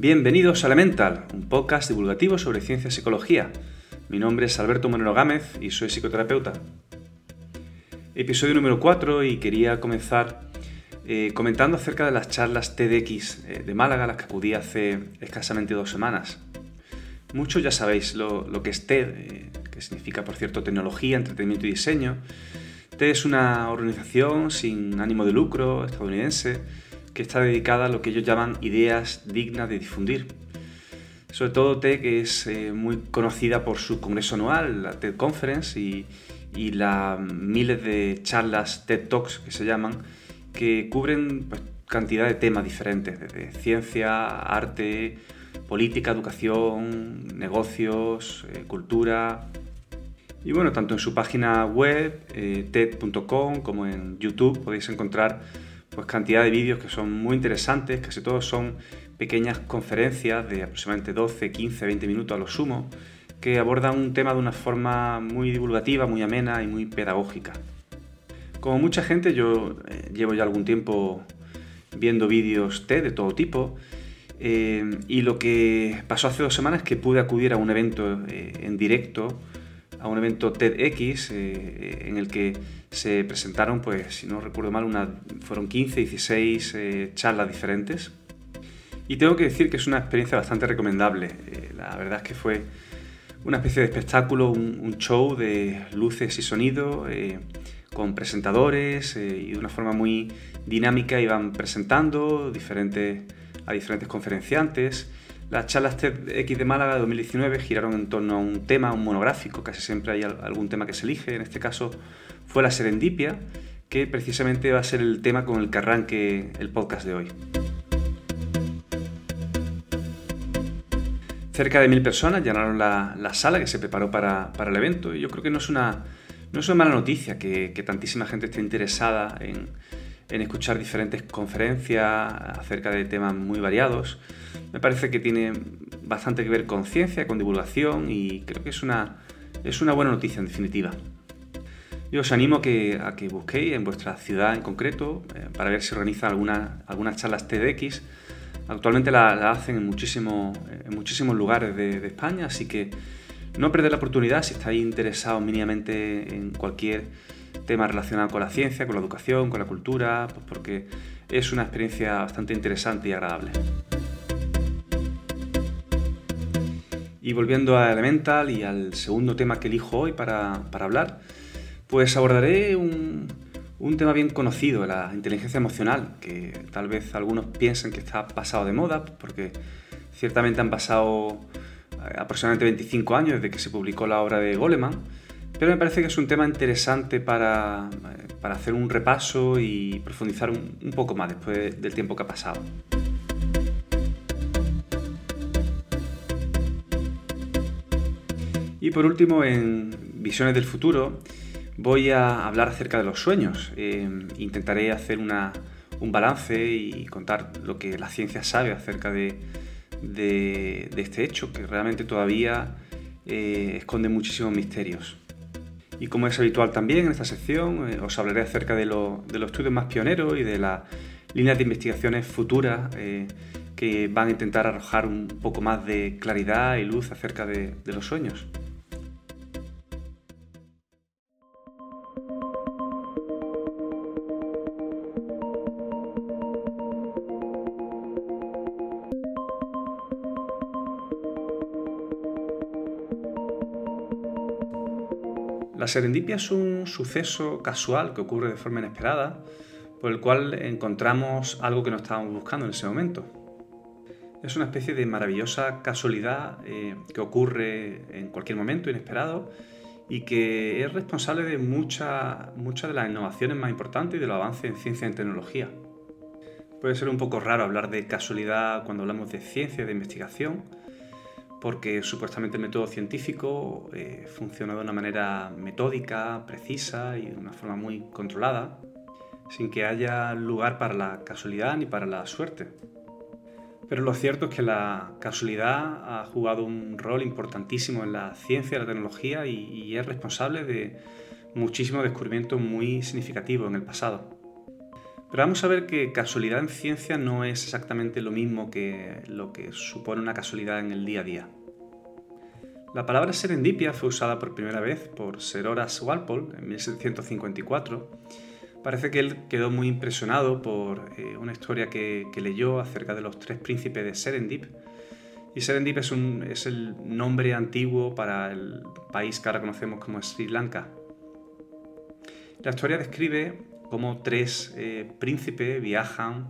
Bienvenidos a Elemental, un podcast divulgativo sobre ciencia y psicología. Mi nombre es Alberto Moreno Gámez y soy psicoterapeuta. Episodio número 4 y quería comenzar eh, comentando acerca de las charlas TEDx eh, de Málaga, las que acudí hace escasamente dos semanas. Muchos ya sabéis lo, que es TED, eh, que significa, por cierto, tecnología, entretenimiento y diseño. TED es una organización sin ánimo de lucro estadounidense que está dedicada a lo que ellos llaman ideas dignas de difundir. Sobre todo TED, que es eh, muy conocida por su congreso anual, la TED Conference, y, las miles de charlas TED Talks que se llaman, que cubren pues, cantidad de temas diferentes, desde ciencia, arte, política, educación, negocios, eh, cultura. Y bueno, tanto en su página web, eh, TED.com, como en YouTube podéis encontrar pues cantidad de vídeos que son muy interesantes, casi todos son pequeñas conferencias de aproximadamente 12, 15, 20 minutos a lo sumo, que abordan un tema de una forma muy divulgativa, muy amena y muy pedagógica. Como mucha gente, yo eh, llevo ya algún tiempo viendo vídeos TED de todo tipo, eh, y lo que pasó hace dos semanas es que pude acudir a un evento eh, en directo a un evento TEDx eh, en el que se presentaron, pues si no recuerdo mal, una, fueron 15, 16 eh, charlas diferentes. Y tengo que decir que es una experiencia bastante recomendable. Eh, la verdad es que fue una especie de espectáculo, un, show de luces y sonido, con presentadores y de una forma muy dinámica iban presentando diferentes, a diferentes conferenciantes las charlas TEDx de Málaga de 2019 giraron en torno a un tema, un monográfico, casi siempre hay algún tema que se elige, en este caso fue la serendipia, que precisamente va a ser el tema con el que arranque el podcast de hoy. Cerca de mil personas llenaron la, sala que se preparó para, el evento y yo creo que no es una, no es una mala noticia que, tantísima gente esté interesada en, en escuchar diferentes conferencias acerca de temas muy variados me parece que tiene bastante que ver con ciencia, con divulgación y creo que es una, es una buena noticia en definitiva. Yo os animo a que, a que busquéis en vuestra ciudad en concreto eh, para ver si organizan alguna, algunas charlas TEDx. Actualmente la, hacen en, muchísimo, en muchísimos lugares de, España, así que no perder la oportunidad si estáis interesados mínimamente en cualquier tema relacionado con la ciencia, con la educación, con la cultura, pues porque es una experiencia bastante interesante y agradable. Y volviendo a Elemental y al segundo tema que elijo hoy para, hablar, pues abordaré un, tema bien conocido, la inteligencia emocional, que tal vez algunos piensen que está pasado de moda, porque ciertamente han pasado eh, aproximadamente 25 años desde que se publicó la obra de Goleman, pero me parece que es un tema interesante para, eh, hacer un repaso y profundizar un, poco más después del tiempo que ha pasado. Y por último, en Visiones del Futuro, voy a hablar acerca de los sueños. Eh, intentaré hacer un balance y contar lo que la ciencia sabe acerca de, este hecho, que realmente todavía eh, esconde muchísimos misterios. Y como es habitual también en esta sección, eh, os hablaré acerca de, los estudios más pioneros y de las líneas de investigaciones futuras que van a intentar arrojar un poco más de claridad y luz acerca de los sueños. La serendipia es un suceso casual que ocurre de forma inesperada, por el cual encontramos algo que no estábamos buscando en ese momento. Es una especie de maravillosa casualidad eh, que ocurre en cualquier momento inesperado y que es responsable de muchas de las innovaciones más importantes y de los avances en ciencia y tecnología. Puede ser un poco raro hablar de casualidad cuando hablamos de ciencia y de investigación, porque supuestamente el método científico eh, funciona de una manera metódica, precisa y de una forma muy controlada, sin que haya lugar para la casualidad ni para la suerte. Pero lo cierto es que la casualidad ha jugado un rol importantísimo en la ciencia y la tecnología y, y es responsable de muchísimos descubrimientos muy significativos en el pasado. Pero vamos a ver que casualidad en ciencia no es exactamente lo mismo que lo que supone una casualidad en el día a día. La palabra serendipia fue usada por primera vez por Sir Horace Walpole en 1754. Parece que él quedó muy impresionado por eh, una historia que, leyó acerca de los tres príncipes de Serendip. Y Serendip es, es el nombre antiguo para el país que ahora conocemos como Sri Lanka. La historia describe cómo tres eh, príncipes viajan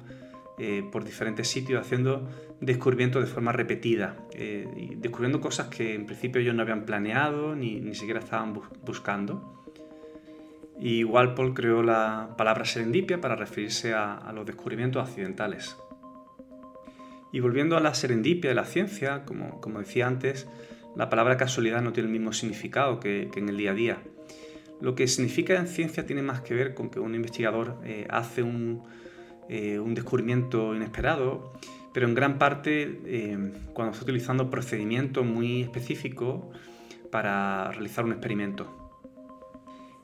eh, por diferentes sitios haciendo descubrimientos de forma repetida, eh, descubriendo cosas que en principio ellos no habían planeado ni, ni siquiera estaban buscando. Y Walpole creó la palabra serendipia para referirse a, los descubrimientos accidentales. Y volviendo a la serendipia de la ciencia, como, como, decía antes, la palabra casualidad no tiene el mismo significado que, que en el día a día. Lo que significa en ciencia tiene más que ver con que un investigador eh, hace un, eh, un, descubrimiento inesperado, pero en gran parte eh, cuando está utilizando procedimientos muy específicos para realizar un experimento.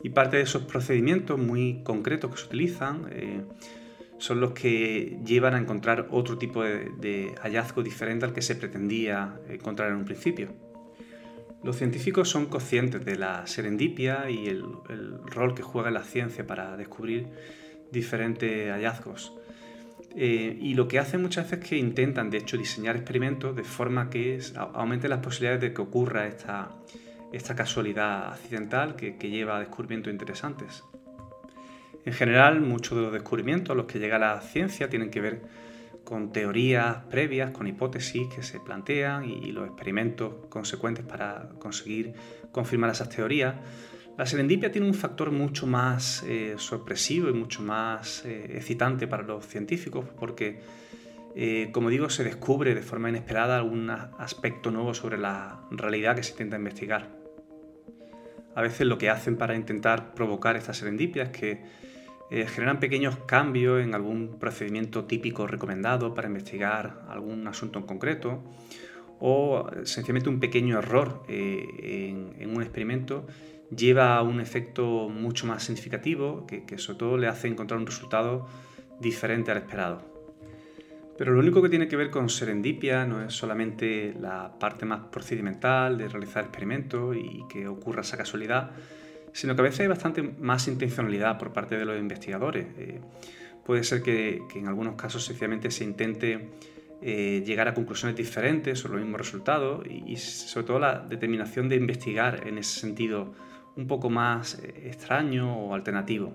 Y parte de esos procedimientos muy concretos que se utilizan son los que llevan a encontrar otro tipo de hallazgo diferente al que se pretendía encontrar en un principio. Los científicos son conscientes de la serendipia y el, rol que juega la ciencia para descubrir diferentes hallazgos. Eh, y lo que hacen muchas veces es que intentan, de hecho, diseñar experimentos de forma que aumente las posibilidades de que ocurra esta, casualidad accidental que, lleva a descubrimientos interesantes. En general, muchos de los descubrimientos a los que llega la ciencia tienen que ver con teorías previas, con hipótesis que se plantean y, los experimentos consecuentes para conseguir confirmar esas teorías. La serendipia tiene un factor mucho más eh, sorpresivo y mucho más eh, excitante para los científicos porque, eh, como digo, se descubre de forma inesperada algún aspecto nuevo sobre la realidad que se intenta investigar. A veces lo que hacen para intentar provocar esta serendipia es que eh, generan pequeños cambios en algún procedimiento típico recomendado para investigar algún asunto en concreto o sencillamente un pequeño error eh, en, un experimento lleva a un efecto mucho más significativo que, que sobre todo le hace encontrar un resultado diferente al esperado. Pero lo único que tiene que ver con serendipia no es solamente la parte más procedimental de realizar experimentos y que ocurra esa casualidad, sino que a veces hay bastante más intencionalidad por parte de los investigadores. Eh, puede ser que, en algunos casos sencillamente se intente eh, llegar a conclusiones diferentes sobre los mismos resultados y, sobre todo la determinación de investigar en ese sentido un poco más eh, extraño o alternativo.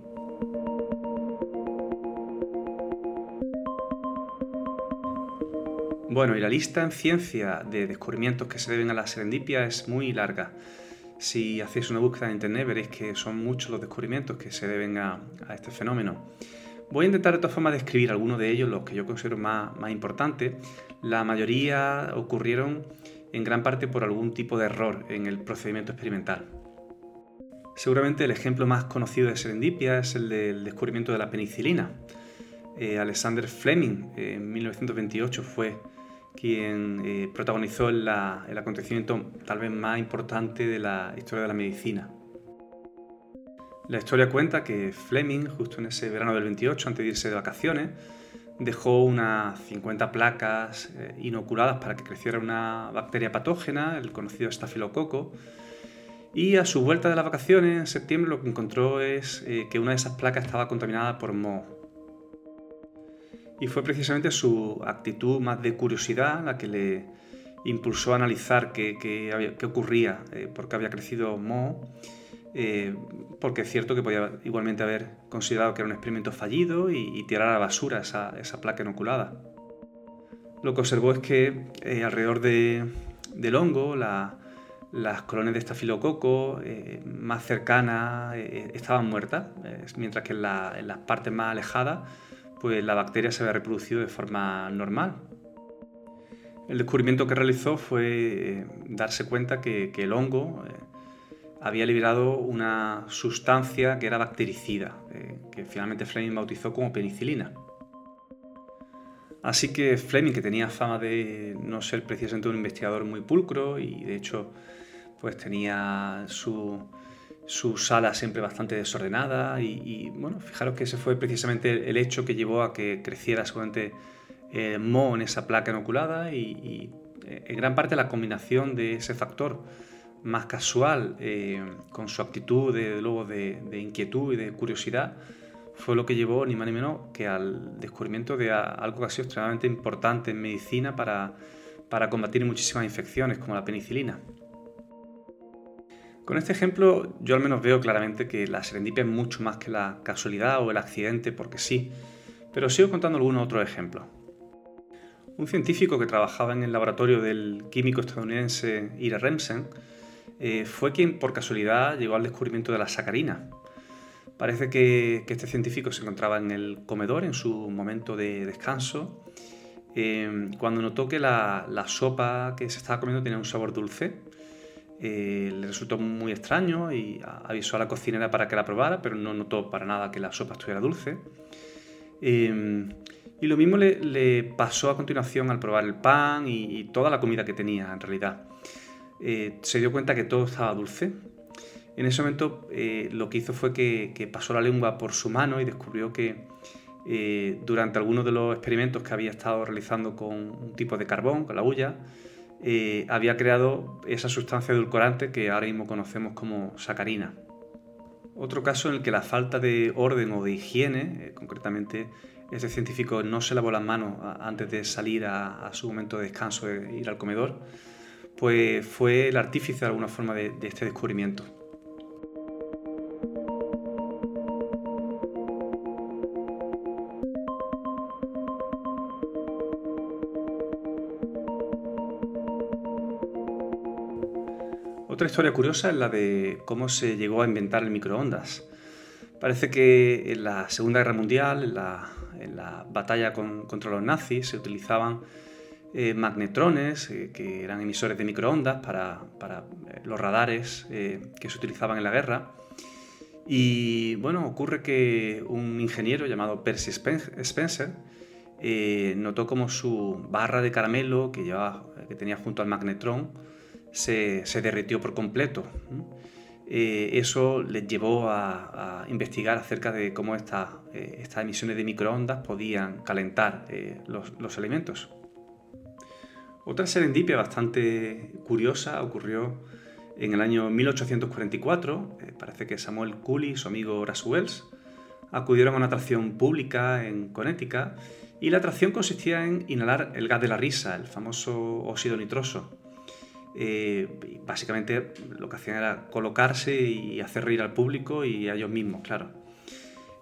Bueno, y la lista en ciencia de descubrimientos que se deben a la serendipia es muy larga. Si hacéis una búsqueda en internet veréis que son muchos los descubrimientos que se deben a, este fenómeno. Voy a intentar de todas formas describir algunos de ellos, los que yo considero más, importantes. La mayoría ocurrieron en gran parte por algún tipo de error en el procedimiento experimental. Seguramente el ejemplo más conocido de serendipia es el del descubrimiento de la penicilina. Eh, Alexander Fleming en 1928 fue quien eh, protagonizó el acontecimiento tal vez más importante de la historia de la medicina. La historia cuenta que Fleming, justo en ese verano del 28, antes de irse de vacaciones, dejó unas 50 placas eh, inoculadas para que creciera una bacteria patógena, el conocido estafilococo, y a su vuelta de las vacaciones en septiembre lo que encontró es eh, que una de esas placas estaba contaminada por moho y fue precisamente su actitud más de curiosidad la que le impulsó a analizar qué, ocurría, eh, por qué había crecido Mo, eh, porque es cierto que podía igualmente haber considerado que era un experimento fallido y, tirar a la basura esa, placa inoculada. Lo que observó es que eh, alrededor de, del hongo, las colonias de estafilococo más cercanas estaban muertas, mientras que en, en las partes más alejadas pues la bacteria se había reproducido de forma normal. El descubrimiento que realizó fue eh, darse cuenta que, el hongo eh, había liberado una sustancia que era bactericida, eh, que finalmente Fleming bautizó como penicilina. Así que Fleming, que tenía fama de no ser precisamente un investigador muy pulcro y de hecho pues tenía su, su sala siempre bastante desordenada y, bueno, fijaros que ese fue precisamente el hecho que llevó a que creciera seguramente eh, Mo en esa placa inoculada y, eh, en gran parte la combinación de ese factor más casual eh, con su actitud de, luego de, inquietud y de curiosidad fue lo que llevó ni más ni menos que al descubrimiento de algo que ha sido extremadamente importante en medicina para, para combatir muchísimas infecciones como la penicilina. Con este ejemplo yo al menos veo claramente que la serendipia es mucho más que la casualidad o el accidente porque sí, pero sigo contando algunos otros ejemplos. Un científico que trabajaba en el laboratorio del químico estadounidense Ira Remsen eh, fue quien por casualidad llegó al descubrimiento de la sacarina. Parece que, este científico se encontraba en el comedor en su momento de descanso eh, cuando notó que la, la sopa que se estaba comiendo tenía un sabor dulce eh, le resultó muy extraño y avisó a la cocinera para que la probara, pero no notó para nada que la sopa estuviera dulce. Em, y lo mismo le, pasó a continuación al probar el pan y, toda la comida que tenía en realidad. Eh, se dio cuenta que todo estaba dulce. En ese momento eh, lo que hizo fue que, pasó la lengua por su mano y descubrió que durante algunos de los experimentos que había estado realizando con un tipo de carbón, con la hulla, eh, había creado esa sustancia edulcorante que ahora mismo conocemos como sacarina. Otro caso en el que la falta de orden o de higiene, eh, concretamente este científico no se lavó las manos antes de salir a, su momento de descanso, de ir al comedor, pues fue el artífice de alguna forma de este descubrimiento. Historia curiosa es la de cómo se llegó a inventar el microondas. Parece que en la Segunda Guerra Mundial, en la, batalla contra los nazis, se utilizaban eh, magnetrones, eh, que eran emisores de microondas para, eh, los radares que se utilizaban en la guerra. Y bueno, ocurre que un ingeniero llamado Percy Spencer notó como su barra de caramelo que, que tenía junto al magnetrón se, derritió por completo. Eh, eso les llevó a, investigar acerca de cómo eh, estas emisiones de microondas podían calentar eh, los, alimentos. Otra serendipia bastante curiosa ocurrió en el año 1844. parece que Samuel Cooley y su amigo Wells acudieron a una atracción pública en Connecticut y la atracción consistía en inhalar el gas de la risa, el famoso óxido nitroso. Eh, básicamente lo que hacían era colocarse y hacer reír al público y a ellos mismos, claro.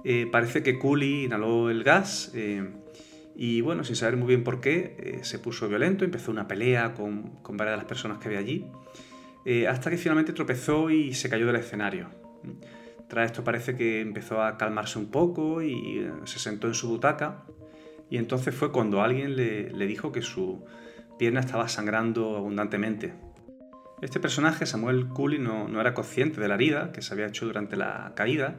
Eh, parece que Cooley inhaló el gas eh, y bueno, sin saber muy bien por qué, se puso violento, empezó una pelea con, varias de las personas que había allí, hasta que finalmente tropezó y se cayó del escenario. Tras esto parece que empezó a calmarse un poco y se sentó en su butaca y entonces fue cuando alguien le dijo que su pierna estaba sangrando abundantemente. Este personaje, Samuel Cooley, no, era consciente de la herida que se había hecho durante la caída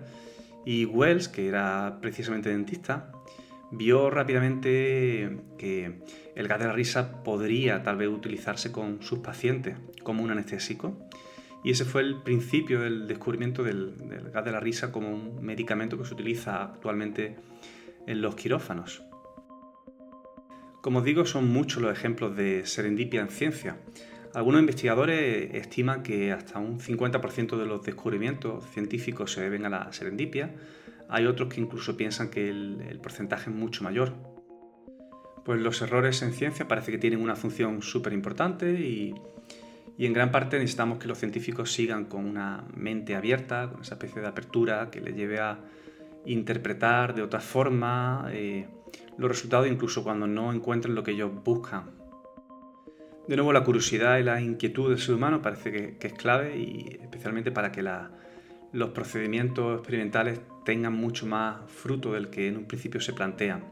y Wells, que era precisamente dentista, vio rápidamente que el gas de la risa podría tal vez utilizarse con sus pacientes como un anestésico y ese fue el principio del descubrimiento del gas de la risa como un medicamento que se utiliza actualmente en los quirófanos. Como os digo, son muchos los ejemplos de serendipia en ciencia. Algunos investigadores estiman que hasta un 50% de los descubrimientos científicos se deben a la serendipia. Hay otros que incluso piensan que el, porcentaje es mucho mayor. Pues los errores en ciencia parece que tienen una función súper importante y, en gran parte necesitamos que los científicos sigan con una mente abierta, con esa especie de apertura que les lleve a interpretar de otra forma. Eh, los resultados incluso cuando no encuentren lo que ellos buscan. De nuevo, la curiosidad y la inquietud del ser humano parece que, es clave y especialmente para que los procedimientos experimentales tengan mucho más fruto del que en un principio se plantean.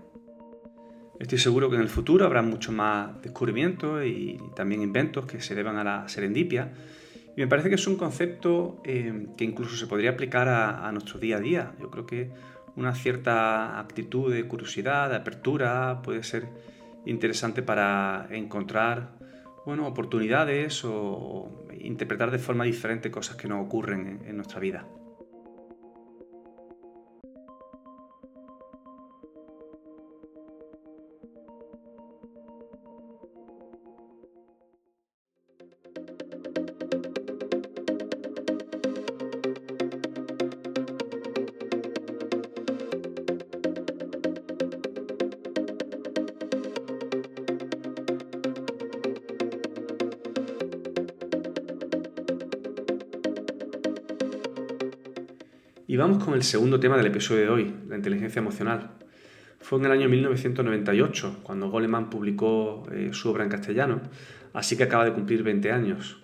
Estoy seguro que en el futuro habrá mucho más descubrimientos y también inventos que se deban a la serendipia. Y me parece que es un concepto eh, que incluso se podría aplicar a, a nuestro día a día. Yo creo que una cierta actitud de curiosidad, de apertura, puede ser interesante para encontrar bueno, oportunidades o interpretar de forma diferente cosas que nos ocurren en nuestra vida. Vamos con el segundo tema del episodio de hoy, la inteligencia emocional. Fue en el año 1998 cuando Goleman publicó eh, su obra en castellano, así que acaba de cumplir 20 años.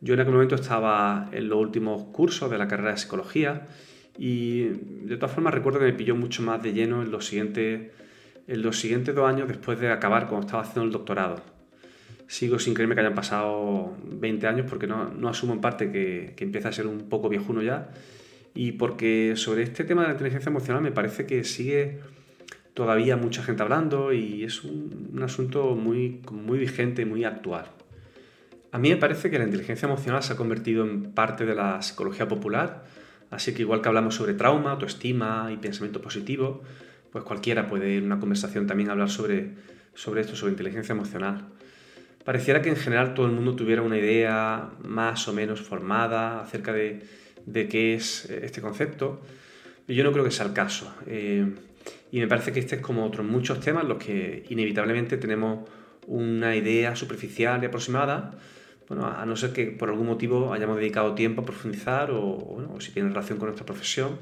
Yo en aquel momento estaba en los últimos cursos de la carrera de psicología y de todas formas recuerdo que me pilló mucho más de lleno en los siguientes, en los siguientes dos años después de acabar cuando estaba haciendo el doctorado. Sigo sin creerme que hayan pasado 20 años porque no, no asumo en parte que, que empieza a ser un poco viejuno ya y porque sobre este tema de la inteligencia emocional me parece que sigue todavía mucha gente hablando y es un, asunto muy, muy vigente, muy actual. A mí me parece que la inteligencia emocional se ha convertido en parte de la psicología popular, así que igual que hablamos sobre trauma, autoestima y pensamiento positivo, pues cualquiera puede en una conversación también hablar sobre, sobre esto, sobre inteligencia emocional. Pareciera que en general todo el mundo tuviera una idea más o menos formada acerca de de qué es eh, este concepto. Yo no creo que sea el caso. Eh, y me parece que este es como otros muchos temas los que inevitablemente tenemos una idea superficial y aproximada, bueno, a no ser que por algún motivo hayamos dedicado tiempo a profundizar o, o si tiene relación con nuestra profesión.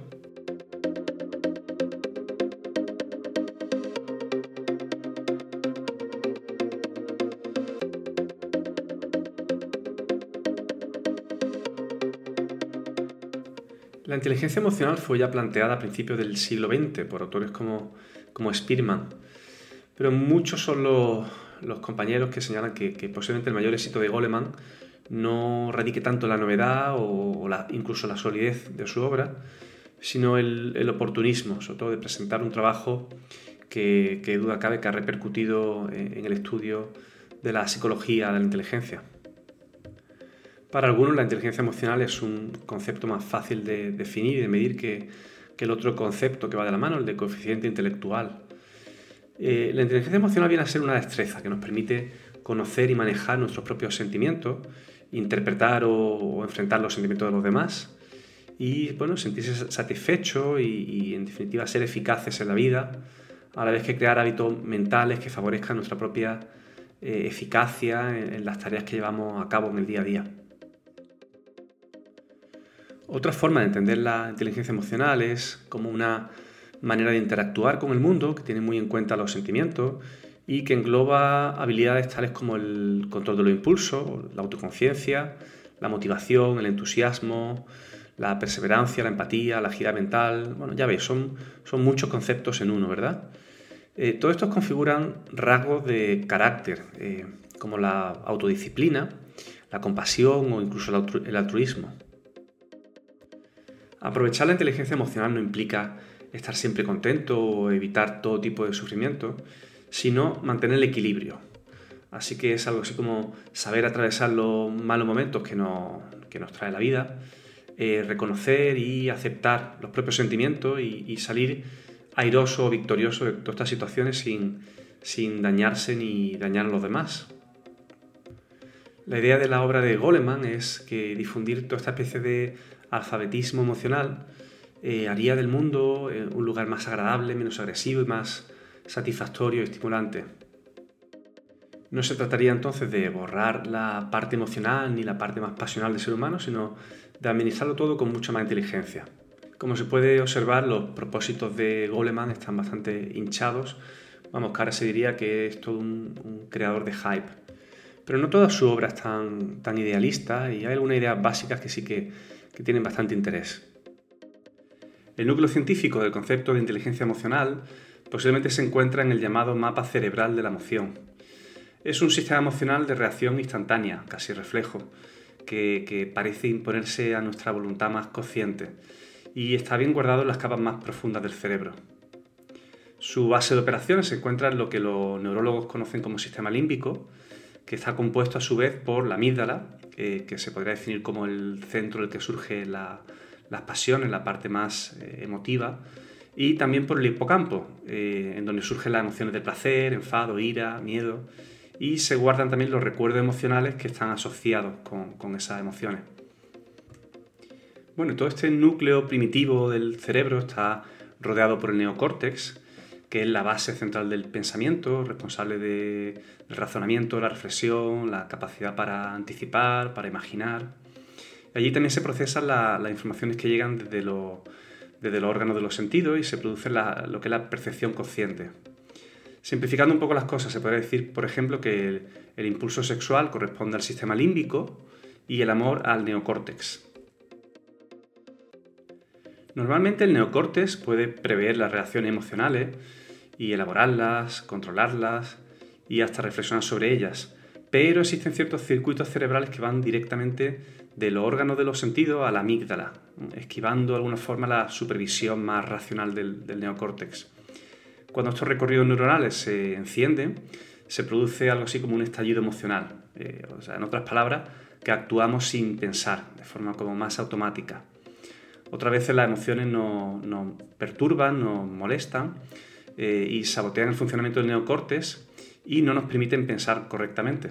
La inteligencia emocional fue ya planteada a principios del siglo XX por autores como, como Spearman, pero muchos son los, compañeros que señalan que, posiblemente el mayor éxito de Goleman no radique tanto la novedad o, incluso la solidez de su obra, sino el, el, oportunismo, sobre todo de presentar un trabajo que duda cabe que ha repercutido en el estudio de la psicología de la inteligencia. Para algunos la inteligencia emocional es un concepto más fácil de definir y de medir que, el otro concepto que va de la mano, el de coeficiente intelectual. Eh, la inteligencia emocional viene a ser una destreza que nos permite conocer y manejar nuestros propios sentimientos, interpretar o, enfrentar los sentimientos de los demás y bueno, sentirse satisfecho y, en definitiva ser eficaces en la vida, a la vez que crear hábitos mentales que favorezcan nuestra propia eh, eficacia en las tareas que llevamos a cabo en el día a día. Otra forma de entender la inteligencia emocional es como una manera de interactuar con el mundo que tiene muy en cuenta los sentimientos y que engloba habilidades tales como el control de los impulsos, la autoconciencia, la motivación, el entusiasmo, la perseverancia, la empatía, la gira mental. Bueno, ya veis, son, son muchos conceptos en uno, ¿verdad? Eh, todos estos configuran rasgos de carácter, eh, como la autodisciplina, la compasión o incluso el altruismo. Aprovechar la inteligencia emocional no implica estar siempre contento o evitar todo tipo de sufrimiento, sino mantener el equilibrio. Así que es algo así como saber atravesar los malos momentos que nos, nos trae la vida, eh, reconocer y aceptar los propios sentimientos y, salir airoso o victorioso de todas estas situaciones sin, sin dañarse ni dañar a los demás. La idea de la obra de Goleman es que difundir toda esta especie de alfabetismo emocional eh, haría del mundo eh, un lugar más agradable, menos agresivo y más satisfactorio y estimulante. No se trataría entonces de borrar la parte emocional ni la parte más pasional del ser humano, sino de administrarlo todo con mucha más inteligencia. Como se puede observar, los propósitos de Goleman están bastante hinchados. Vamos, ahora se diría que es todo un, creador de hype. Pero no toda su obra es tan, tan idealista y hay algunas ideas básicas que sí que que tienen bastante interés. El núcleo científico del concepto de inteligencia emocional posiblemente se encuentra en el llamado mapa cerebral de la emoción. Es un sistema emocional de reacción instantánea, casi reflejo, que, parece imponerse a nuestra voluntad más consciente y está bien guardado en las capas más profundas del cerebro. Su base de operaciones se encuentra en lo que los neurólogos conocen como sistema límbico, que está compuesto a su vez por la amígdala, eh, que se podría definir como el centro del que surge la, las pasiones, la parte más eh, emotiva, y también por el hipocampo, eh, en donde surgen las emociones de placer, enfado, ira, miedo, y se guardan también los recuerdos emocionales que están asociados con, con esas emociones. Bueno, todo este núcleo primitivo del cerebro está rodeado por el neocórtex, que es la base central del pensamiento, responsable del razonamiento, la reflexión, la capacidad para anticipar, para imaginar. Allí también se procesan las informaciones que llegan desde, desde los órganos de los sentidos y se produce lo que es la percepción consciente. Simplificando un poco las cosas, se podría decir, por ejemplo, que el, el impulso sexual corresponde al sistema límbico y el amor al neocórtex. Normalmente el neocórtex puede prever las reacciones emocionales y elaborarlas, controlarlas y hasta reflexionar sobre ellas, pero existen ciertos circuitos cerebrales que van directamente de los órganos de los sentidos a la amígdala, esquivando de alguna forma la supervisión más racional del, neocórtex. Cuando estos recorridos neuronales se encienden, se produce algo así como un estallido emocional, eh, o sea, en otras palabras, que actuamos sin pensar, de forma como más automática. Otras veces las emociones nos, perturban, nos molestan eh, y sabotean el funcionamiento del neocortes y no nos permiten pensar correctamente.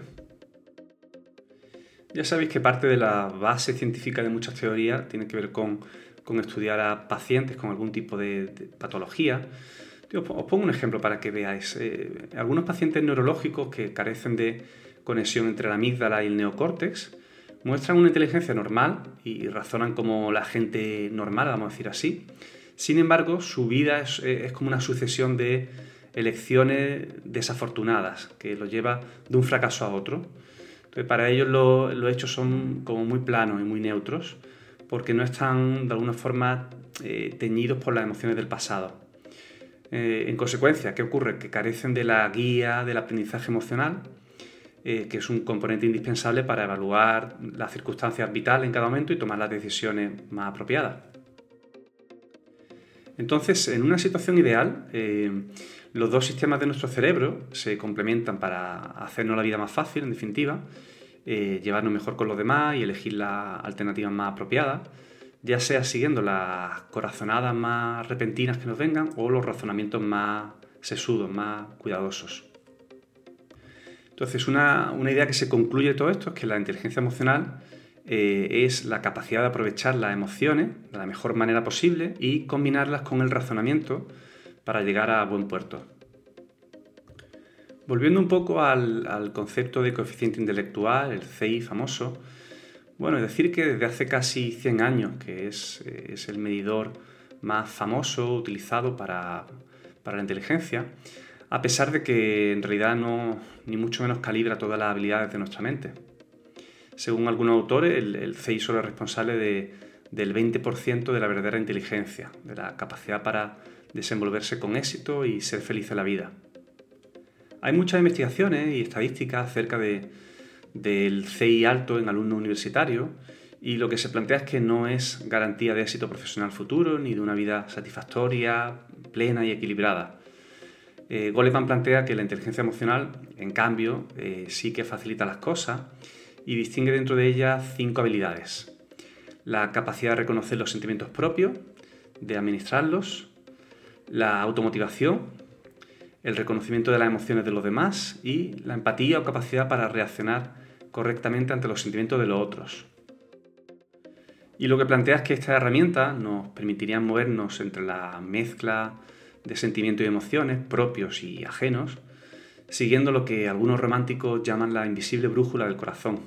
Ya sabéis que parte de la base científica de muchas teorías tiene que ver con, estudiar a pacientes con algún tipo de, patología. os pongo un ejemplo para que veáis. Eh, algunos pacientes neurológicos que carecen de conexión entre la amígdala y el neocórtex muestran una inteligencia normal y razonan como la gente normal, vamos a decir así. Sin embargo, su vida es, como una sucesión de elecciones desafortunadas que los lleva de un fracaso a otro. Entonces, para ellos los hechos son como muy planos y muy neutros porque no están de alguna forma eh, teñidos por las emociones del pasado. Eh, en consecuencia, ¿qué ocurre? Que carecen de la guía del aprendizaje emocional eh, que es un componente indispensable para evaluar las circunstancias vitales en cada momento y tomar las decisiones más apropiadas. Entonces, en una situación ideal, eh, los dos sistemas de nuestro cerebro se complementan para hacernos la vida más fácil, en definitiva, eh, llevarnos mejor con los demás y elegir las alternativas más apropiadas, ya sea siguiendo las corazonadas más repentinas que nos vengan o los razonamientos más sesudos, más cuidadosos. Entonces, una, idea que se concluye de todo esto es que la inteligencia emocional eh, es la capacidad de aprovechar las emociones de la mejor manera posible y combinarlas con el razonamiento para llegar a buen puerto. Volviendo un poco al, concepto de coeficiente intelectual, el CI famoso, bueno, decir que desde hace casi 100 años, que es, es el medidor más famoso utilizado para, para la inteligencia, a pesar de que en realidad no, ni mucho menos calibra todas las habilidades de nuestra mente. Según algunos autores, el, el CI solo es responsable del 20% de la verdadera inteligencia, de la capacidad para desenvolverse con éxito y ser feliz en la vida. Hay muchas investigaciones y estadísticas acerca de, del CI alto en alumnos universitarios y lo que se plantea es que no es garantía de éxito profesional futuro ni de una vida satisfactoria, plena y equilibrada. Eh, Goleman plantea que la inteligencia emocional, en cambio, eh, sí que facilita las cosas y distingue dentro de ella cinco habilidades. La capacidad de reconocer los sentimientos propios, de administrarlos, la automotivación, el reconocimiento de las emociones de los demás y la empatía o capacidad para reaccionar correctamente ante los sentimientos de los otros. Y lo que plantea es que estas herramientas nos permitirían movernos entre la mezcla de sentimientos y emociones propios y ajenos, siguiendo lo que algunos románticos llaman la invisible brújula del corazón.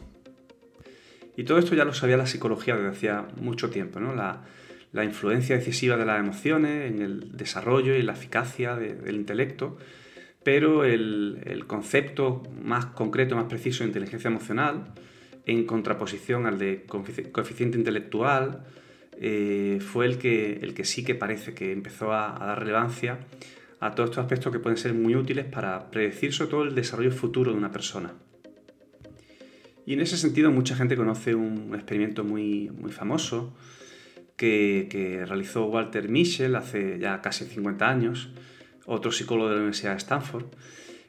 Y todo esto ya lo sabía la psicología desde hacía mucho tiempo, ¿no? la, influencia decisiva de las emociones en el desarrollo y la eficacia del intelecto, pero el, el, concepto más concreto, más preciso de inteligencia emocional, en contraposición al de coeficiente intelectual, eh, fue el que, el que sí que parece que empezó a, dar relevancia a todos estos aspectos que pueden ser muy útiles para predecir sobre todo el desarrollo futuro de una persona. Y en ese sentido mucha gente conoce un experimento muy, muy famoso que, realizó Walter Mischel hace ya casi 50 años, otro psicólogo de la Universidad de Stanford.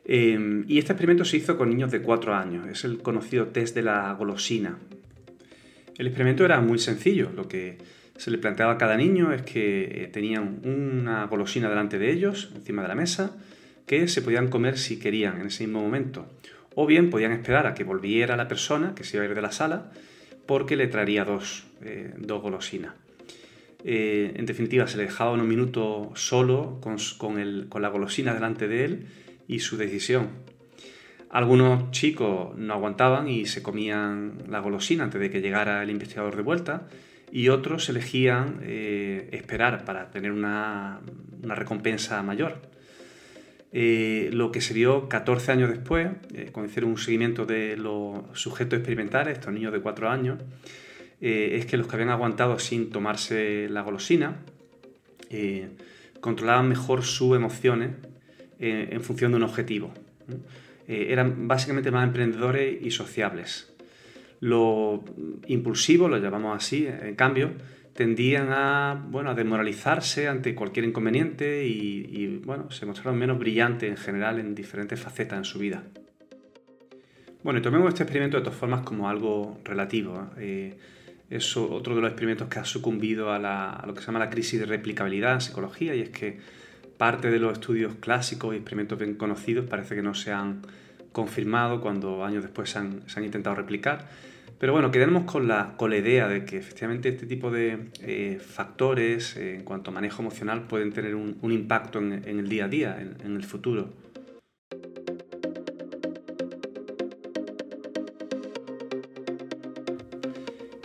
Eh, y este experimento se hizo con niños de 4 años, es el conocido test de la golosina, El experimento era muy sencillo. Lo que se le planteaba a cada niño es que eh, tenían una golosina delante de ellos, encima de la mesa, que se podían comer si querían en ese mismo momento. O bien podían esperar a que volviera la persona que se iba a ir de la sala porque le traería dos, eh, golosinas. Eh, en definitiva, se le dejaba unos minutos solo con, con la golosina delante de él y su decisión. Algunos chicos no aguantaban y se comían la golosina antes de que llegara el investigador de vuelta y otros elegían eh, esperar para tener una, recompensa mayor. Eh, lo que se vio 14 años después, eh, cuando hicieron un seguimiento de los sujetos experimentales, estos niños de 4 años, es que los que habían aguantado sin tomarse la golosina controlaban mejor sus emociones en función de un objetivo. Eh, eran básicamente más emprendedores y sociables. Los impulsivos, lo llamamos así, en cambio, tendían a, bueno, a desmoralizarse ante cualquier inconveniente y, bueno, se mostraron menos brillantes en general en diferentes facetas en su vida. Bueno, y tomemos este experimento de todas formas como algo relativo. Eh, es otro de los experimentos que ha sucumbido a, a, lo que se llama la crisis de replicabilidad en psicología y es que parte de los estudios clásicos y experimentos bien conocidos parece que no se han confirmado cuando años después se han, intentado replicar. Pero bueno, quedemos con la, con idea de que efectivamente este tipo de eh, factores eh, en cuanto a manejo emocional pueden tener un, impacto en, el día a día, en, el futuro.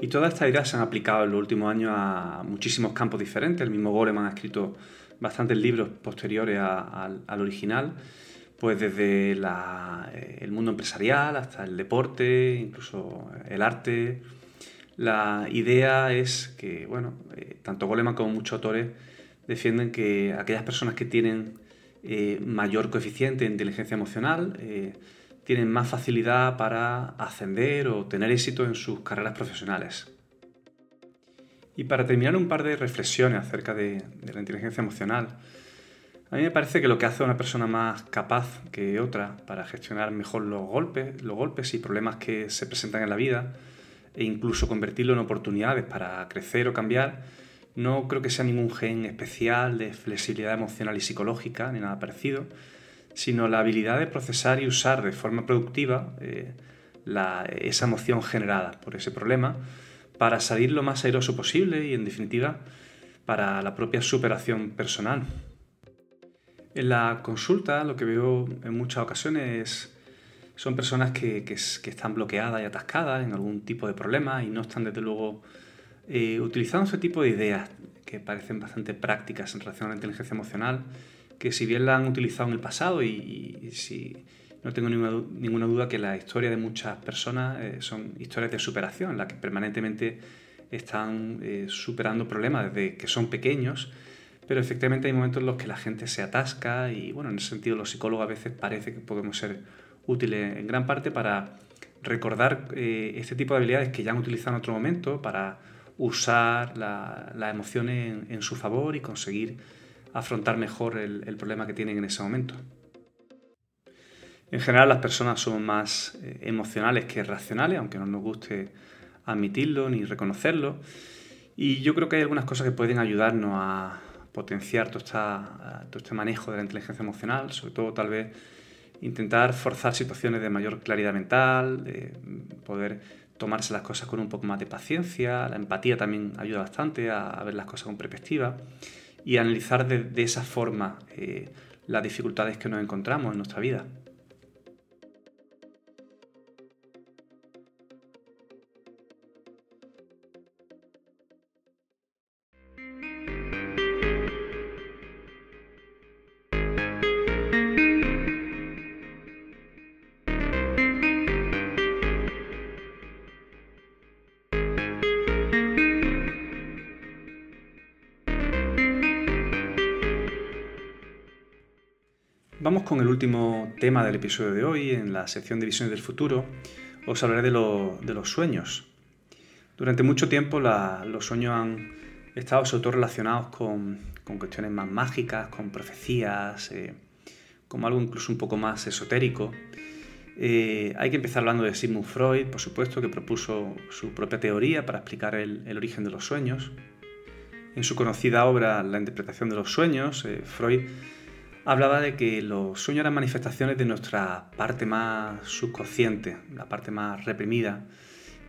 Y todas estas ideas se han aplicado en los últimos años a muchísimos campos diferentes. El mismo Goleman ha escrito bastantes libros posteriores al original, pues desde eh, el mundo empresarial hasta el deporte, incluso el arte. La idea es que, bueno, eh, tanto Goleman como muchos autores defienden que aquellas personas que tienen eh, mayor coeficiente de inteligencia emocional tienen más facilidad para ascender o tener éxito en sus carreras profesionales. Y para terminar, un par de reflexiones acerca de, la inteligencia emocional. A mí me parece que lo que hace una persona más capaz que otra para gestionar mejor los golpes, los golpes y problemas que se presentan en la vida e incluso convertirlo en oportunidades para crecer o cambiar, no creo que sea ningún gen especial de flexibilidad emocional y psicológica ni nada parecido, sino la habilidad de procesar y usar de forma productiva eh, esa emoción generada por ese problema para salir lo más airoso posible y, en definitiva, para la propia superación personal. En la consulta lo que veo en muchas ocasiones son personas que, están bloqueadas y atascadas en algún tipo de problema y no están desde luego eh, utilizando ese tipo de ideas que parecen bastante prácticas en relación a la inteligencia emocional, que si bien la han utilizado en el pasado y si no tengo ninguna, duda que la historia de muchas personas eh, son historias de superación, en las que permanentemente están eh, superando problemas desde que son pequeños, pero efectivamente hay momentos en los que la gente se atasca y bueno, en ese sentido los psicólogos a veces parece que podemos ser útiles en gran parte para recordar eh, este tipo de habilidades que ya han utilizado en otro momento, para usar las emociones en, su favor y conseguir afrontar mejor el problema que tienen en ese momento. En general las personas son más eh, emocionales que racionales, aunque no nos guste admitirlo ni reconocerlo. Y yo creo que hay algunas cosas que pueden ayudarnos a potenciar todo, todo este manejo de la inteligencia emocional, sobre todo tal vez intentar forzar situaciones de mayor claridad mental, de poder tomarse las cosas con un poco más de paciencia, la empatía también ayuda bastante a, ver las cosas con perspectiva y analizar de, esa forma eh, las dificultades que nos encontramos en nuestra vida. Con el último tema del episodio de hoy. En la sección de Visiones del Futuro os hablaré de, los sueños. Durante mucho tiempo los sueños han estado sobre todo relacionados con, cuestiones más mágicas, con profecías, eh, como algo incluso un poco más esotérico. Eh, hay que empezar hablando de Sigmund Freud, por supuesto, que propuso su propia teoría para explicar el, origen de los sueños. En su conocida obra La interpretación de los sueños, eh, Freud hablaba de que los sueños eran manifestaciones de nuestra parte más subconsciente, la parte más reprimida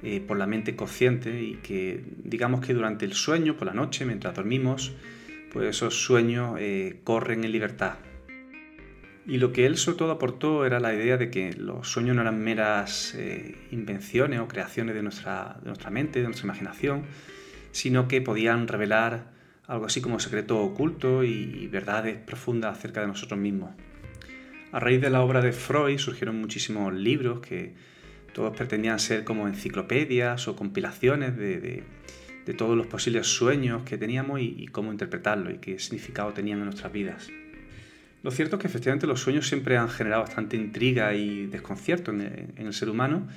eh, por la mente consciente y que digamos que durante el sueño, por la noche, mientras dormimos, pues esos sueños corren en libertad, y lo que él sobre todo aportó era la idea de que los sueños no eran meras eh, invenciones o creaciones de nuestra, de nuestra mente, de nuestra imaginación, sino que podían revelar algo así como secreto oculto y verdades profundas acerca de nosotros mismos. A raíz de la obra de Freud surgieron muchísimos libros que todos pretendían ser como enciclopedias o compilaciones de, todos los posibles sueños que teníamos y, y cómo interpretarlos y qué significado tenían en nuestras vidas. Lo cierto es que efectivamente los sueños siempre han generado bastante intriga y desconcierto en el, ser humano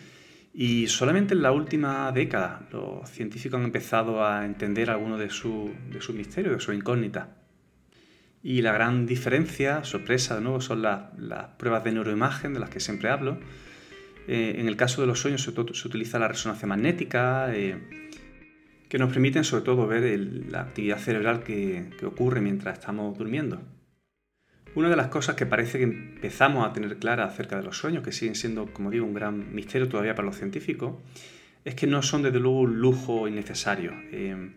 y solamente en la última década los científicos han empezado a entender algunos de sus de su misterios, de su incógnita. Y la gran diferencia, sorpresa de nuevo, son las, pruebas de neuroimagen de las que siempre hablo. Eh, en el caso de los sueños se, utiliza la resonancia magnética, eh, que nos permiten sobre todo ver la actividad cerebral que ocurre mientras estamos durmiendo. Una de las cosas que parece que empezamos a tener clara acerca de los sueños, que siguen siendo, como digo, un gran misterio todavía para los científicos, es que no son desde luego un lujo innecesario. Eh,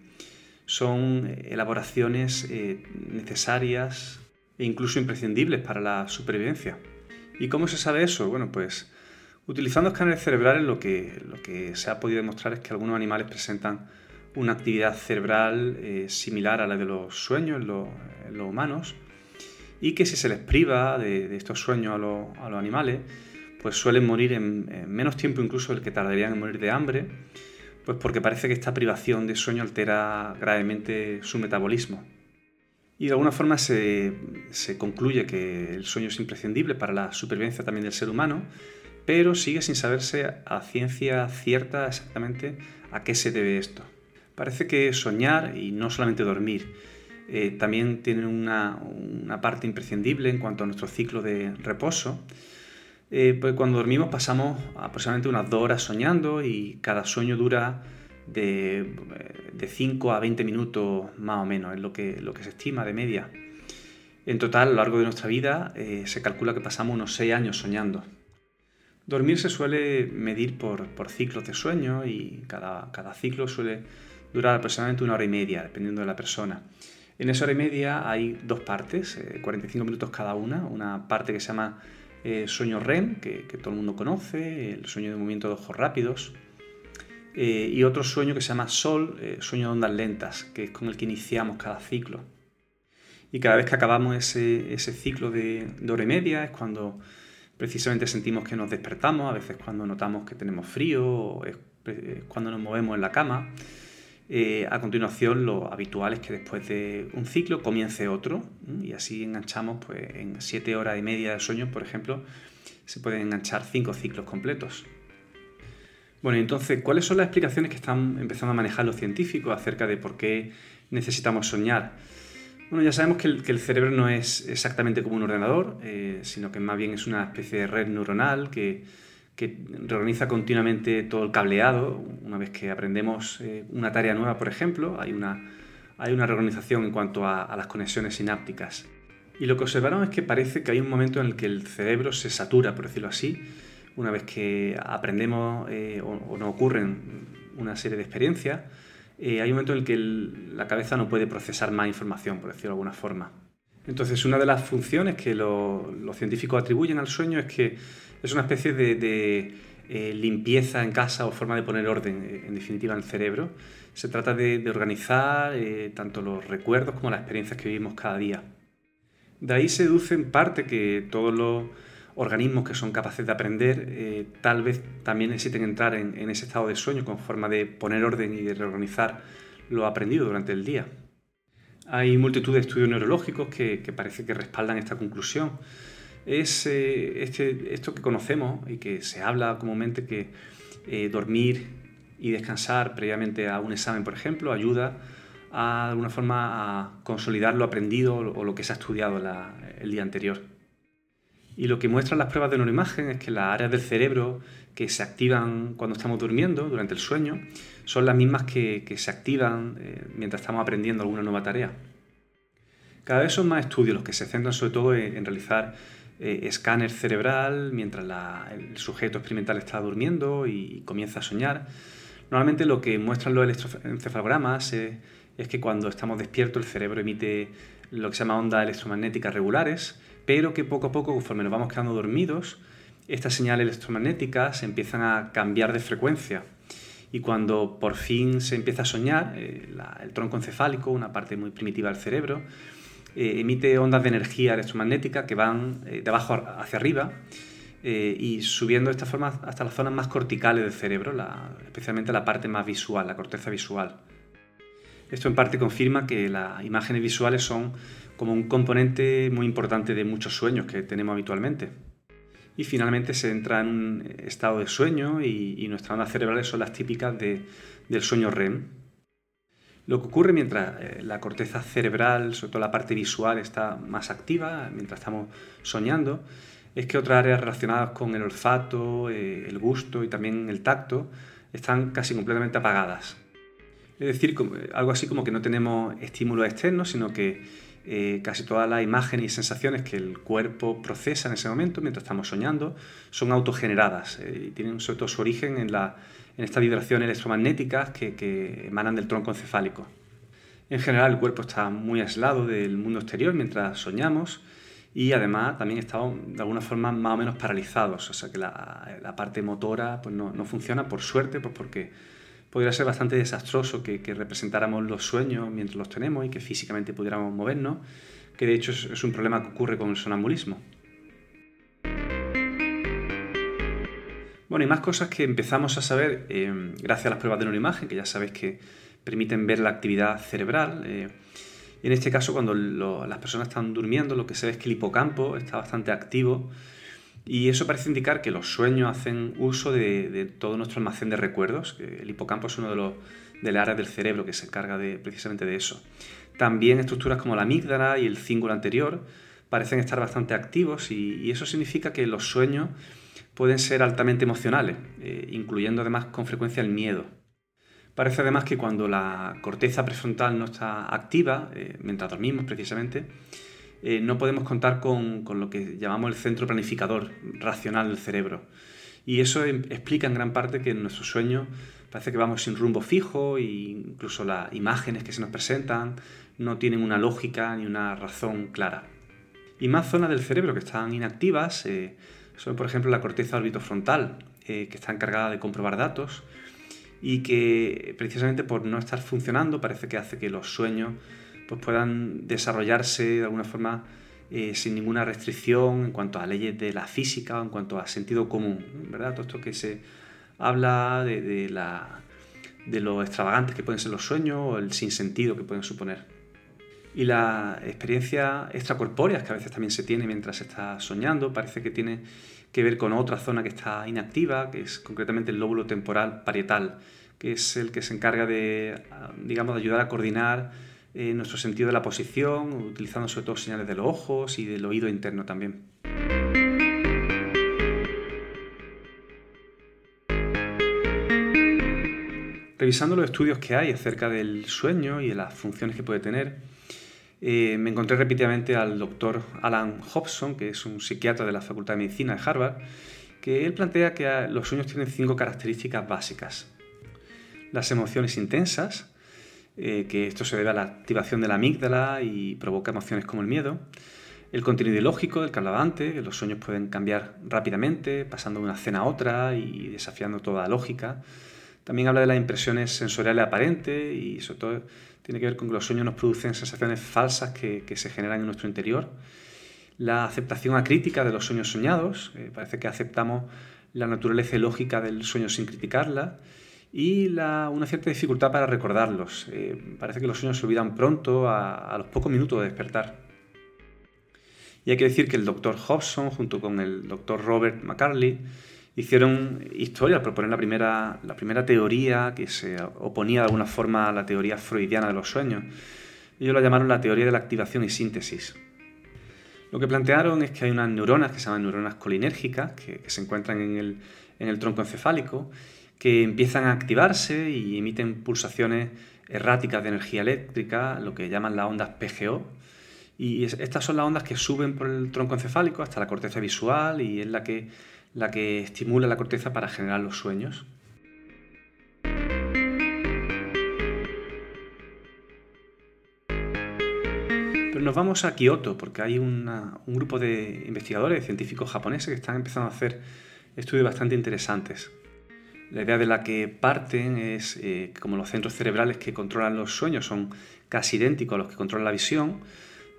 son elaboraciones eh, necesarias e incluso imprescindibles para la supervivencia. ¿Y cómo se sabe eso? Bueno, pues utilizando escáneres cerebrales lo que, se ha podido demostrar es que algunos animales presentan una actividad cerebral eh, similar a la de los sueños en los humanos y que si se les priva de, estos sueños a, los animales, pues suelen morir en, menos tiempo incluso del que tardarían en morir de hambre, pues porque parece que esta privación de sueño altera gravemente su metabolismo. Y de alguna forma se, se concluye que el sueño es imprescindible para la supervivencia también del ser humano, pero sigue sin saberse a ciencia cierta exactamente a qué se debe esto. Parece que soñar y no solamente dormir, eh, también tienen una, parte imprescindible en cuanto a nuestro ciclo de reposo. Eh, pues cuando dormimos pasamos aproximadamente unas dos horas soñando y cada sueño dura de, 5 a 20 minutos más o menos, es lo que, lo que se estima de media. En total, a lo largo de nuestra vida, eh, se calcula que pasamos unos 6 años soñando. Dormir se suele medir por, por ciclos de sueño y cada, cada ciclo suele durar aproximadamente una hora y media, dependiendo de la persona. En esa hora y media hay dos partes, 45 eh, minutos cada una. Una parte que se llama eh, sueño REM, que, todo el mundo conoce, el sueño de movimiento de ojos rápidos. Eh, y otro sueño que se llama SOL, sueño de ondas lentas, que es con el que iniciamos cada ciclo. Y cada vez que acabamos ese, ciclo de, de hora y media es cuando precisamente sentimos que nos despertamos, a veces cuando notamos que tenemos frío, es cuando nos movemos en la cama. Eh, a continuación, lo habitual es que después de un ciclo comience otro y así enganchamos pues, en 7 horas y media de sueño, por ejemplo, se pueden enganchar 5 ciclos completos. Bueno, entonces, ¿cuáles son las explicaciones que están empezando a manejar los científicos acerca de por qué necesitamos soñar? Bueno, ya sabemos que el, cerebro no es exactamente como un ordenador, eh, sino que más bien es una especie de red neuronal que que reorganiza continuamente todo el cableado. Una vez que aprendemos eh, una tarea nueva, por ejemplo, hay una, hay una reorganización en cuanto a, las conexiones sinápticas. Y lo que observaron es que parece que hay un momento en el que el cerebro se satura, por decirlo así, una vez que aprendemos eh, o, no ocurren una serie de experiencias, eh, hay un momento en el que la cabeza no puede procesar más información, por decirlo de alguna forma. Entonces, una de las funciones que los científicos atribuyen al sueño es que es una especie de, eh, limpieza en casa o forma de poner orden, eh, en definitiva, en el cerebro. Se trata de, organizar eh, tanto los recuerdos como las experiencias que vivimos cada día. De ahí se deduce en parte que todos los organismos que son capaces de aprender tal vez también necesiten entrar en, ese estado de sueño con forma de poner orden y de reorganizar lo aprendido durante el día. Hay multitud de estudios neurológicos que parece que respaldan esta conclusión es eh, este, esto que conocemos y que se habla comúnmente que eh, dormir y descansar previamente a un examen, por ejemplo, ayuda a, de alguna forma a consolidar lo aprendido o lo que se ha estudiado el día anterior. Y lo que muestran las pruebas de neuroimagen es que las áreas del cerebro que se activan cuando estamos durmiendo, durante el sueño, son las mismas que, se activan eh, mientras estamos aprendiendo alguna nueva tarea. Cada vez son más estudios los que se centran sobre todo en, realizar eh, escáner cerebral mientras el sujeto experimental está durmiendo y, comienza a soñar. Normalmente lo que muestran los electroencefalogramas es que cuando estamos despiertos el cerebro emite lo que se llama ondas electromagnéticas regulares, pero que poco a poco, conforme nos vamos quedando dormidos, estas señales electromagnéticas empiezan a cambiar de frecuencia. Y cuando por fin se empieza a soñar, eh, el tronco encefálico, una parte muy primitiva del cerebro, eh, emite ondas de energía electromagnética que van eh, de abajo hacia arriba y subiendo de esta forma hasta las zonas más corticales del cerebro, especialmente la parte más visual, la corteza visual. Esto en parte confirma que las imágenes visuales son como un componente muy importante de muchos sueños que tenemos habitualmente. Y finalmente se entra en un estado de sueño y, nuestras ondas cerebrales son las típicas del sueño REM. Lo que ocurre mientras eh, la corteza cerebral, sobre todo la parte visual, está más activa, mientras estamos soñando, es que otras áreas relacionadas con el olfato, eh, el gusto y también el tacto están casi completamente apagadas. Es decir, algo así como que no tenemos estímulos externos, sino que eh, casi todas las imágenes y sensaciones que el cuerpo procesa en ese momento, mientras estamos soñando, son autogeneradas eh, y tienen sobre todo su origen en, la, en estas vibraciones electromagnéticas que, que emanan del tronco encefálico. En general, el cuerpo está muy aislado del mundo exterior mientras soñamos y además también estamos de alguna forma más o menos paralizados, o sea que la, parte motora pues no, no, funciona por suerte, pues porque podría ser bastante desastroso que, representáramos los sueños mientras los tenemos y que físicamente pudiéramos movernos, que de hecho es, un problema que ocurre con el sonambulismo. Bueno, y más cosas que empezamos a saber eh, gracias a las pruebas de neuroimagen, que ya sabéis que permiten ver la actividad cerebral. Eh, en este caso, cuando las personas están durmiendo, lo que se ve es que el hipocampo está bastante activo y eso parece indicar que los sueños hacen uso de, todo nuestro almacén de recuerdos, que el hipocampo es uno de, los, de las áreas del cerebro que se encarga de, precisamente de eso. También estructuras como la amígdala y el cíngulo anterior parecen estar bastante activos y, eso significa que los sueños pueden ser altamente emocionales, eh, incluyendo además con frecuencia el miedo. Parece además que cuando la corteza prefrontal no está activa, eh, mientras dormimos precisamente, eh, no podemos contar con, lo que llamamos el centro planificador racional del cerebro. Y eso em, explica en gran parte que en nuestro sueño parece que vamos sin rumbo fijo e incluso las imágenes que se nos presentan no tienen una lógica ni una razón clara. Y más zonas del cerebro que están inactivas eh, son, por ejemplo, la corteza orbitofrontal, eh, que está encargada de comprobar datos y que precisamente por no estar funcionando parece que hace que los sueños pues puedan desarrollarse de alguna forma eh, sin ninguna restricción en cuanto a leyes de la física o en cuanto a sentido común, ¿verdad? Todo esto que se habla de, la, de lo extravagantes que pueden ser los sueños o el sinsentido que pueden suponer. Y la experiencia extracorpórea que a veces también se tiene mientras se está soñando parece que tiene que ver con otra zona que está inactiva, que es concretamente el lóbulo temporal parietal, que es el que se encarga de, digamos, de ayudar a coordinar eh, nuestro sentido de la posición, utilizando sobre todo señales de los ojos y del oído interno también. Revisando los estudios que hay acerca del sueño y de las funciones que puede tener, eh, me encontré repetidamente al doctor Alan Hobson, que es un psiquiatra de la Facultad de Medicina de Harvard, que él plantea que los sueños tienen cinco características básicas. Las emociones intensas, eh, que esto se debe a la activación de la amígdala y provoca emociones como el miedo. El contenido ideológico del que hablaba antes, que los sueños pueden cambiar rápidamente, pasando de una escena a otra y desafiando toda la lógica. También habla de las impresiones sensoriales aparentes y sobre todo tiene que ver con que los sueños nos producen sensaciones falsas que, se generan en nuestro interior. La aceptación acrítica de los sueños soñados, eh, parece que aceptamos la naturaleza lógica del sueño sin criticarla y una cierta dificultad para recordarlos. Eh, parece que los sueños se olvidan pronto, a, los pocos minutos de despertar. Y hay que decir que el doctor Hobson, junto con el doctor Robert McCarley, hicieron historia al proponer la primera, la primera teoría que se oponía de alguna forma a la teoría freudiana de los sueños. Ellos la llamaron la teoría de la activación y síntesis. Lo que plantearon es que hay unas neuronas que se llaman neuronas colinérgicas, que, se encuentran en el, en el tronco encefálico, que empiezan a activarse y emiten pulsaciones erráticas de energía eléctrica, lo que llaman las ondas PGO. Y estas son las ondas que suben por el tronco encefálico hasta la corteza visual y es la que, la que estimula la corteza para generar los sueños. Pero nos vamos a Kioto porque hay un grupo de investigadores, científicos japoneses que están empezando a hacer estudios bastante interesantes. La idea de la que parten es eh, como los centros cerebrales que controlan los sueños son casi idénticos a los que controlan la visión,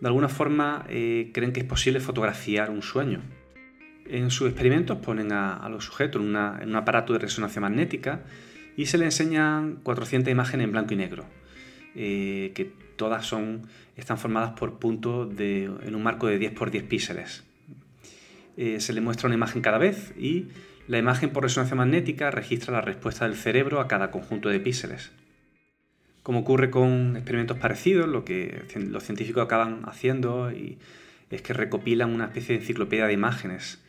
de alguna forma eh, creen que es posible fotografiar un sueño. En sus experimentos ponen a, los sujetos en, un aparato de resonancia magnética y se les enseñan 400 imágenes en blanco y negro, eh, que todas están formadas por puntos en un marco de 10 por 10 píxeles. se les muestra una imagen cada vez y la imagen por resonancia magnética registra la respuesta del cerebro a cada conjunto de píxeles. Como ocurre con experimentos parecidos, lo que los científicos acaban haciendo es que recopilan una especie de enciclopedia de imágenes,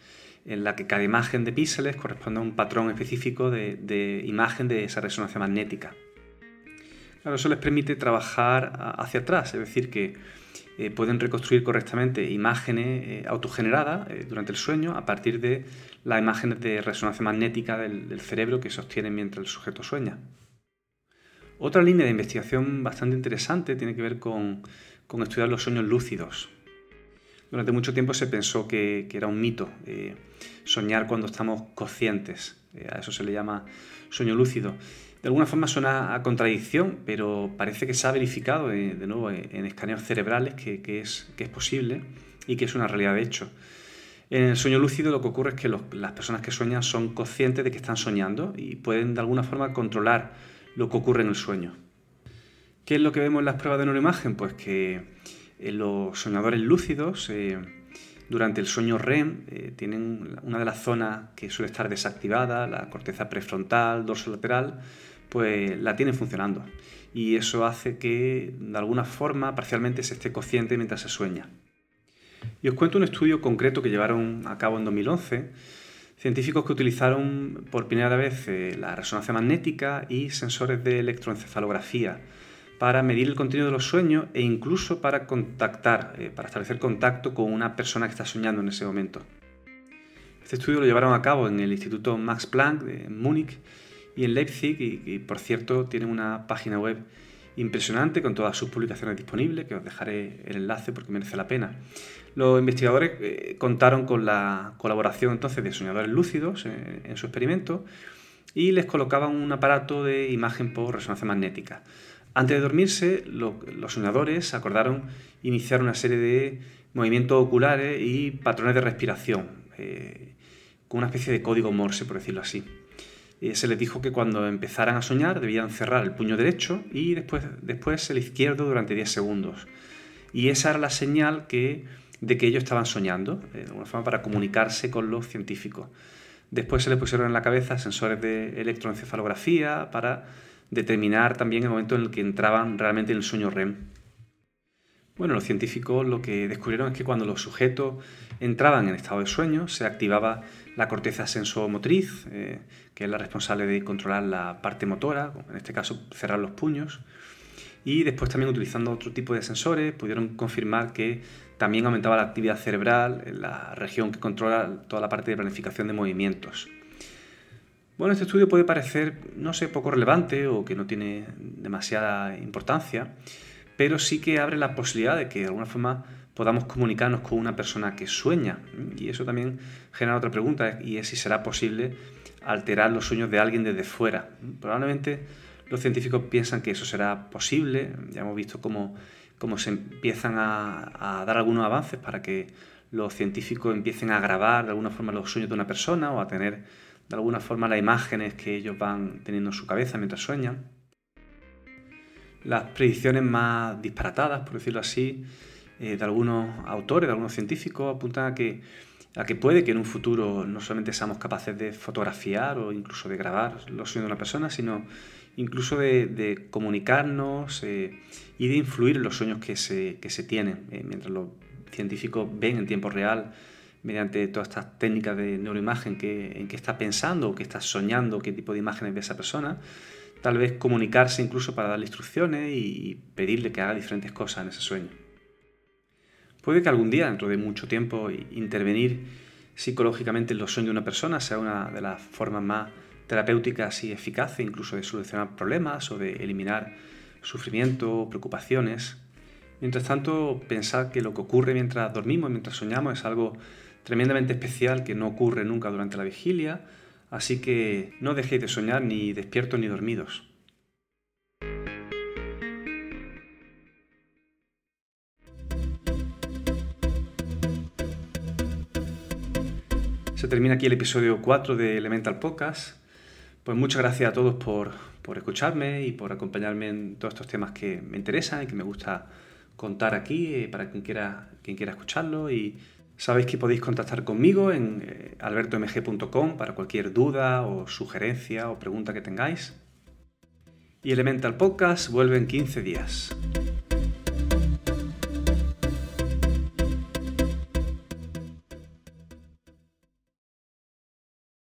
en la que cada imagen de píxeles corresponde a un patrón específico de, imagen de esa resonancia magnética. Claro, eso les permite trabajar hacia atrás, es decir, que eh, pueden reconstruir correctamente imágenes eh, autogeneradas eh, durante el sueño a partir de las imágenes de resonancia magnética del, cerebro que sostienen mientras el sujeto sueña. Otra línea de investigación bastante interesante tiene que ver con, estudiar los sueños lúcidos. Durante mucho tiempo se pensó que, era un mito soñar cuando estamos conscientes. a eso se le llama sueño lúcido. De alguna forma suena a contradicción, pero parece que se ha verificado eh, de nuevo eh, en escaneos cerebrales que, es, posible y que es una realidad de hecho. En el sueño lúcido lo que ocurre es que las personas que sueñan son conscientes de que están soñando y pueden de alguna forma controlar lo que ocurre en el sueño. ¿Qué es lo que vemos en las pruebas de neuroimagen? Pues que eh, los soñadores lúcidos durante el sueño REM tienen una de las zonas que suele estar desactivada, la corteza prefrontal, dorso lateral, pues la tiene funcionando. Y eso hace que de alguna forma parcialmente se esté consciente mientras se sueña. Y os cuento un estudio concreto que llevaron a cabo en 2011 científicos que utilizaron por primera vez eh, la resonancia magnética y sensores de electroencefalografía para medir el contenido de los sueños e incluso para contactar, eh, para establecer contacto con una persona que está soñando en ese momento. Este estudio lo llevaron a cabo en el Instituto Max Planck de Múnich y en Leipzig, y, por cierto tienen una página web impresionante con todas sus publicaciones disponibles, que os dejaré el enlace porque merece la pena. Los investigadores eh, contaron con la colaboración entonces de soñadores lúcidos en, su experimento y les colocaban un aparato de imagen por resonancia magnética. Antes de dormirse, los soñadores acordaron iniciar una serie de movimientos oculares y patrones de respiración, eh, con una especie de código Morse, por decirlo así. Eh, se les dijo que cuando empezaran a soñar debían cerrar el puño derecho y después, después el izquierdo durante 10 segundos. Y esa era la señal que, de que ellos estaban soñando, eh, de alguna forma para comunicarse con los científicos. Después se les pusieron en la cabeza sensores de electroencefalografía para determinar también el momento en el que entraban realmente en el sueño REM. Bueno, los científicos lo que descubrieron es que cuando los sujetos entraban en estado de sueño se activaba la corteza sensomotriz, eh, que es la responsable de controlar la parte motora, en este caso cerrar los puños. Y después también utilizando otro tipo de sensores pudieron confirmar que también aumentaba la actividad cerebral en la región que controla toda la parte de planificación de movimientos. Bueno, este estudio puede parecer, no sé, poco relevante o que no tiene demasiada importancia, pero sí que abre la posibilidad de que de alguna forma podamos comunicarnos con una persona que sueña. Y eso también genera otra pregunta, y es si será posible alterar los sueños de alguien desde fuera. Probablemente los científicos piensan que eso será posible, ya hemos visto cómo, cómo se empiezan a, dar algunos avances para que los científicos empiecen a grabar de alguna forma los sueños de una persona o a tener de alguna forma las imágenes que ellos van teniendo en su cabeza mientras sueñan. Las predicciones más disparatadas, por decirlo así, eh, de algunos autores, de algunos científicos, apuntan a que, a que puede que en un futuro no solamente seamos capaces de fotografiar o incluso de grabar los sueños de una persona, sino incluso de, comunicarnos eh, y de influir en los sueños que se, que se tienen, eh, mientras los científicos ven en tiempo real mediante todas estas técnicas de neuroimagen que, en qué está pensando o qué está soñando, qué tipo de imágenes ve esa persona. Tal vez comunicarse incluso para darle instrucciones y pedirle que haga diferentes cosas en ese sueño. Puede que algún día, dentro de mucho tiempo, intervenir psicológicamente en los sueños de una persona sea una de las formas más terapéuticas y eficaces incluso de solucionar problemas o de eliminar sufrimiento o preocupaciones. Mientras tanto, pensar que lo que ocurre mientras dormimos, mientras soñamos, es algo tremendamente especial que no ocurre nunca durante la vigilia, así que no dejéis de soñar ni despiertos ni dormidos. Se termina aquí el episodio 4 de Elemental Podcast. Pues muchas gracias a todos por, por escucharme y por acompañarme en todos estos temas que me interesan y que me gusta contar aquí eh, para quien quiera, quien quiera escucharlo. Y sabéis que podéis contactar conmigo en eh, albertomg.com para cualquier duda o sugerencia o pregunta que tengáis. Y Elemental Podcast vuelve en 15 días.